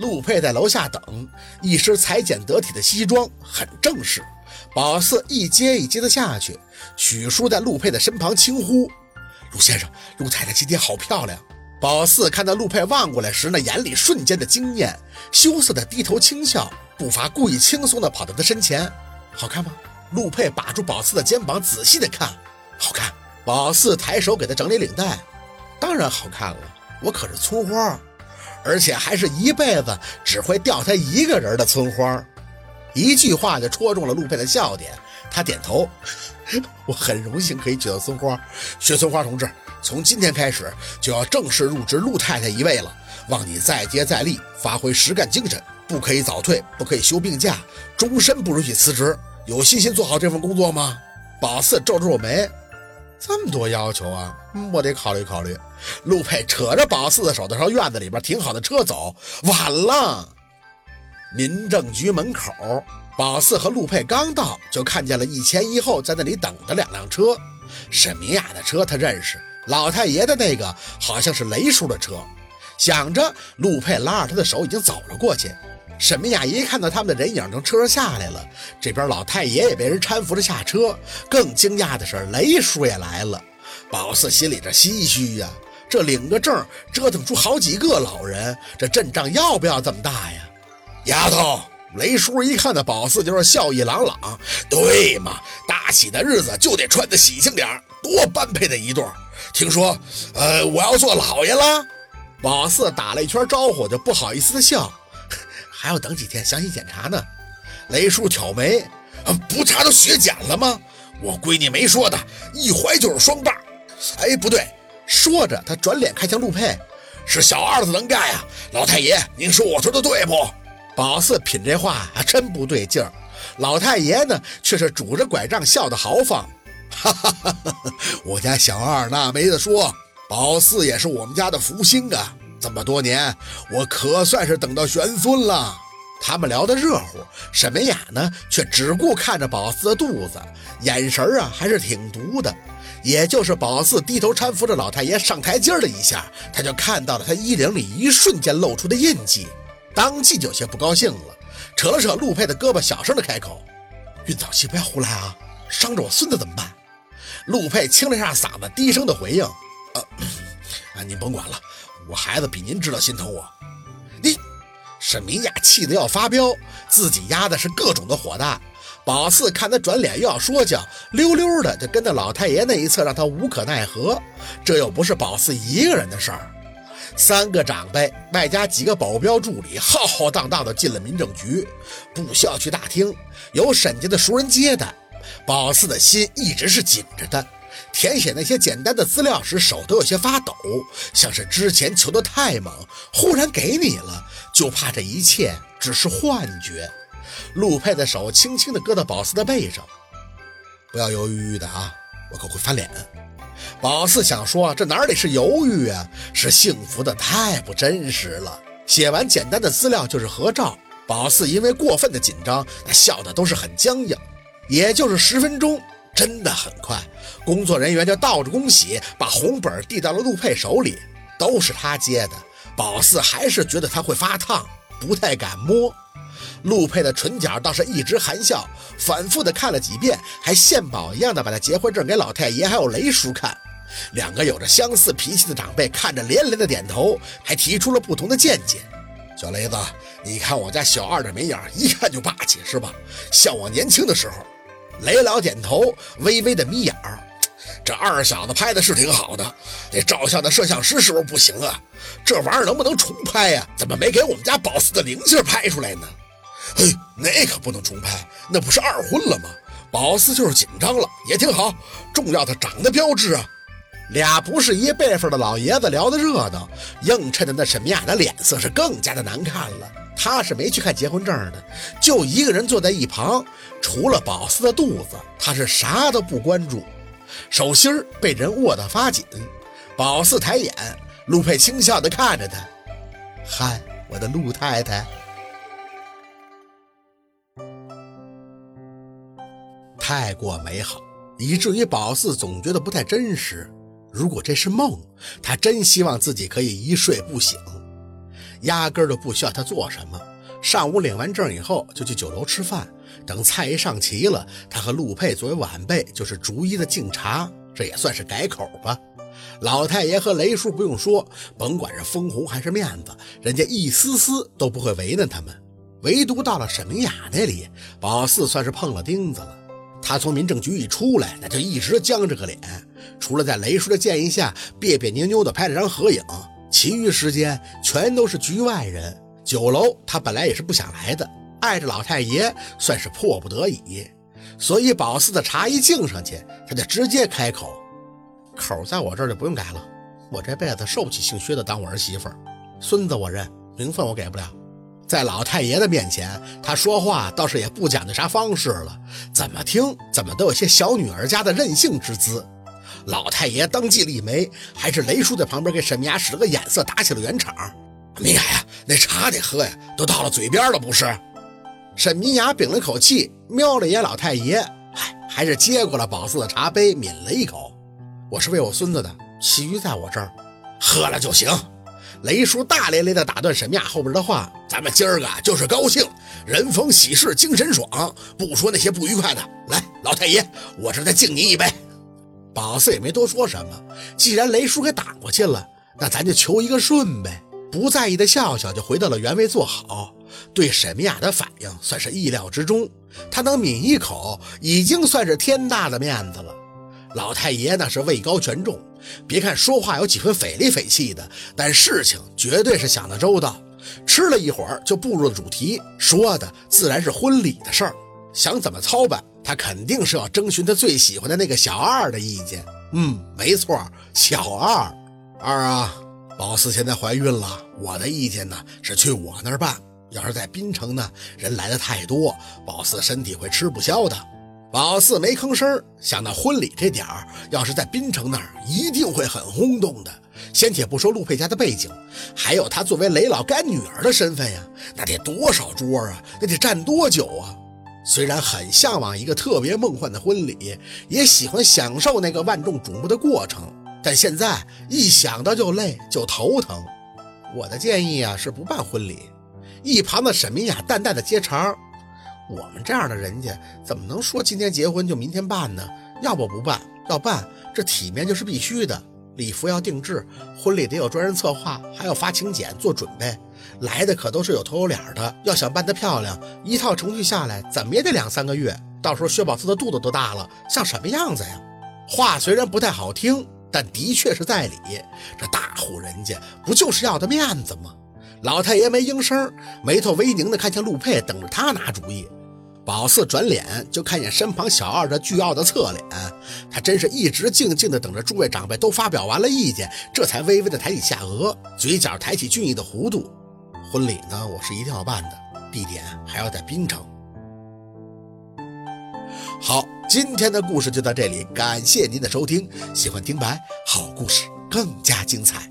陆佩在楼下等，一身裁剪得体的西装，很正式。宝四一阶一阶的下去，许叔在陆佩的身旁轻呼：“陆先生，陆太太今天好漂亮。”宝四看到陆佩望过来时，那眼里瞬间的惊艳，羞涩的低头轻笑，步伐故意轻松的跑到他身前：“好看吗？”陆佩把住宝四的肩膀，仔细的看，好看。宝四抬手给他整理领带，当然好看了。我可是村花，而且还是一辈子只会钓他一个人的村花。一句话就戳中了陆佩的笑点，他点头，我很荣幸可以娶到村花。薛村花同志，从今天开始就要正式入职陆太太一位了，望你再接再厉，发挥实干精神，不可以早退，不可以休病假，终身不允许辞职。有信心做好这份工作吗？宝四皱皱眉，这么多要求啊，我得考虑考虑。陆佩扯着宝四的手，朝院子里边停好的车走。晚了。民政局门口，宝四和陆佩刚到，就看见了一前一后在那里等的两辆车。沈明雅的车他认识，老太爷的那个好像是雷叔的车。想着，陆佩拉着他的手已经走了过去。沈明雅一看到他们的人影从车上下来了，这边老太爷也被人搀扶着下车。更惊讶的是，雷叔也来了。宝四心里这唏嘘呀，这领个证折腾出好几个老人，这阵仗要不要这么大呀？丫头，雷叔一看到宝四就是笑意朗朗。对嘛，大喜的日子就得穿的喜庆点多般配的一对。听说，呃，我要做老爷了。宝四打了一圈招呼，就不好意思的笑。还要等几天详细检查呢。雷叔挑眉，不查都血检了吗？我闺女没说的，一怀就是双棒。哎，不对，说着他转脸看向陆佩，是小二子能干呀。老太爷，您说我说的对不？宝四品这话还真不对劲儿。老太爷呢，却是拄着拐杖笑得豪放。哈哈哈哈我家小二那没得说，宝四也是我们家的福星啊。这么多年，我可算是等到玄孙了。他们聊得热乎，沈文雅呢却只顾看着宝四的肚子，眼神啊还是挺毒的。也就是宝四低头搀扶着老太爷上台阶的一下，他就看到了他衣领里一瞬间露出的印记，当即就有些不高兴了，扯了扯陆佩的胳膊，小声的开口：“孕早期不要胡来啊，伤着我孙子怎么办？”陆佩清了一下嗓子，低声的回应：“呃，啊，您甭管了。”我孩子比您知道心疼我，沈明雅气得要发飙，自己压的是各种的火大。宝四看他转脸又要说教，溜溜的就跟到老太爷那一侧，让他无可奈何。这又不是宝四一个人的事儿，三个长辈外加几个保镖助理，浩浩荡荡的进了民政局。步校区大厅有沈家的熟人接待，宝四的心一直是紧着的。填写那些简单的资料时，手都有些发抖，像是之前求得太猛，忽然给你了，就怕这一切只是幻觉。陆佩的手轻轻地搁到宝四的背上，不要犹豫豫的啊，我可会翻脸。宝四想说，这哪里是犹豫啊，是幸福的太不真实了。写完简单的资料就是合照，宝四因为过分的紧张，那笑的都是很僵硬。也就是十分钟。真的很快，工作人员就倒着恭喜，把红本递到了陆佩手里，都是他接的。宝四还是觉得他会发烫，不太敢摸。陆佩的唇角倒是一直含笑，反复的看了几遍，还献宝一样的把他结婚证给老太爷还有雷叔看。两个有着相似脾气的长辈看着连连的点头，还提出了不同的见解。小雷子，你看我家小二的眉眼，一看就霸气，是吧？像我年轻的时候。雷老点头，微微的眯眼儿。这二小子拍的是挺好的，那照相的摄像师是不是不行啊？这玩意儿能不能重拍呀？怎么没给我们家宝四的灵性拍出来呢？嘿，那可不能重拍，那不是二婚了吗？宝四就是紧张了，也挺好，重要的长得标致啊。俩不是一辈分的老爷子聊得热闹，映衬的那沈明雅的脸色是更加的难看了。他是没去看结婚证的，就一个人坐在一旁，除了宝四的肚子，他是啥都不关注。手心儿被人握得发紧，宝四抬眼，陆佩轻笑地看着他：“嗨，我的陆太太，太过美好，以至于宝四总觉得不太真实。如果这是梦，他真希望自己可以一睡不醒。”压根儿都不需要他做什么。上午领完证以后，就去酒楼吃饭。等菜一上齐了，他和陆佩作为晚辈，就是逐一的敬茶，这也算是改口吧。老太爷和雷叔不用说，甭管是封红还是面子，人家一丝丝都不会为难他们。唯独到了沈明雅那里，宝四算是碰了钉子了。他从民政局一出来，那就一直僵着个脸，除了在雷叔的建议下别别扭扭的拍了张合影，其余时间全都是局外人。酒楼他本来也是不想来的，碍着老太爷，算是迫不得已。所以宝四的茶一敬上去，他就直接开口：“口在我这儿就不用改了，我这辈子受不起姓薛的当我儿媳妇儿，孙子我认，名分我给不了。”在老太爷的面前，他说话倒是也不讲究啥方式了，怎么听怎么都有些小女儿家的任性之姿。老太爷当即立眉，还是雷叔在旁边给沈明雅使了个眼色，打起了圆场。明雅呀，那茶得喝呀，都到了嘴边了不是？沈明雅屏了口气，瞄了眼老太爷，嗨，还是接过了宝四的茶杯，抿了一口。我是为我孙子的，其余在我这儿，喝了就行。雷叔大咧咧地打断沈明雅后边的话：“咱们今儿个就是高兴，人逢喜事精神爽，不说那些不愉快的。来，老太爷，我这再敬您一杯。”宝四也没多说什么，既然雷叔给挡过去了，那咱就求一个顺呗。不在意的笑笑，就回到了原位坐好。对沈明雅的反应算是意料之中，他能抿一口，已经算是天大的面子了。老太爷那是位高权重。别看说话有几分匪里匪气的，但事情绝对是想得周到。吃了一会儿就步入了主题，说的自然是婚礼的事儿。想怎么操办，他肯定是要征询他最喜欢的那个小二的意见。嗯，没错，小二。二啊，宝四现在怀孕了，我的意见呢是去我那儿办。要是在滨城呢，人来的太多，宝四身体会吃不消的。宝四没吭声，想到婚礼这点儿，要是在滨城那儿，一定会很轰动的。先且不说陆佩家的背景，还有他作为雷老干女儿的身份呀，那得多少桌啊？那得站多久啊？虽然很向往一个特别梦幻的婚礼，也喜欢享受那个万众瞩目的过程，但现在一想到就累，就头疼。我的建议啊，是不办婚礼。一旁的沈明雅淡淡的接茬。我们这样的人家怎么能说今天结婚就明天办呢？要不不办，要办这体面就是必须的。礼服要定制，婚礼得有专人策划，还要发请柬做准备。来的可都是有头有脸的，要想办得漂亮，一套程序下来怎么也得两三个月。到时候薛宝四的肚子都大了，像什么样子呀？话虽然不太好听，但的确是在理。这大户人家不就是要的面子吗？老太爷没应声，眉头微凝的看向陆佩，等着他拿主意。宝四转脸就看见身旁小二这倨傲的侧脸，他真是一直静静的等着诸位长辈都发表完了意见，这才微微的抬起下颚，嘴角抬起俊逸的弧度。婚礼呢，我是一定要办的，地点还要在滨城。好，今天的故事就到这里，感谢您的收听。喜欢听白，好故事更加精彩。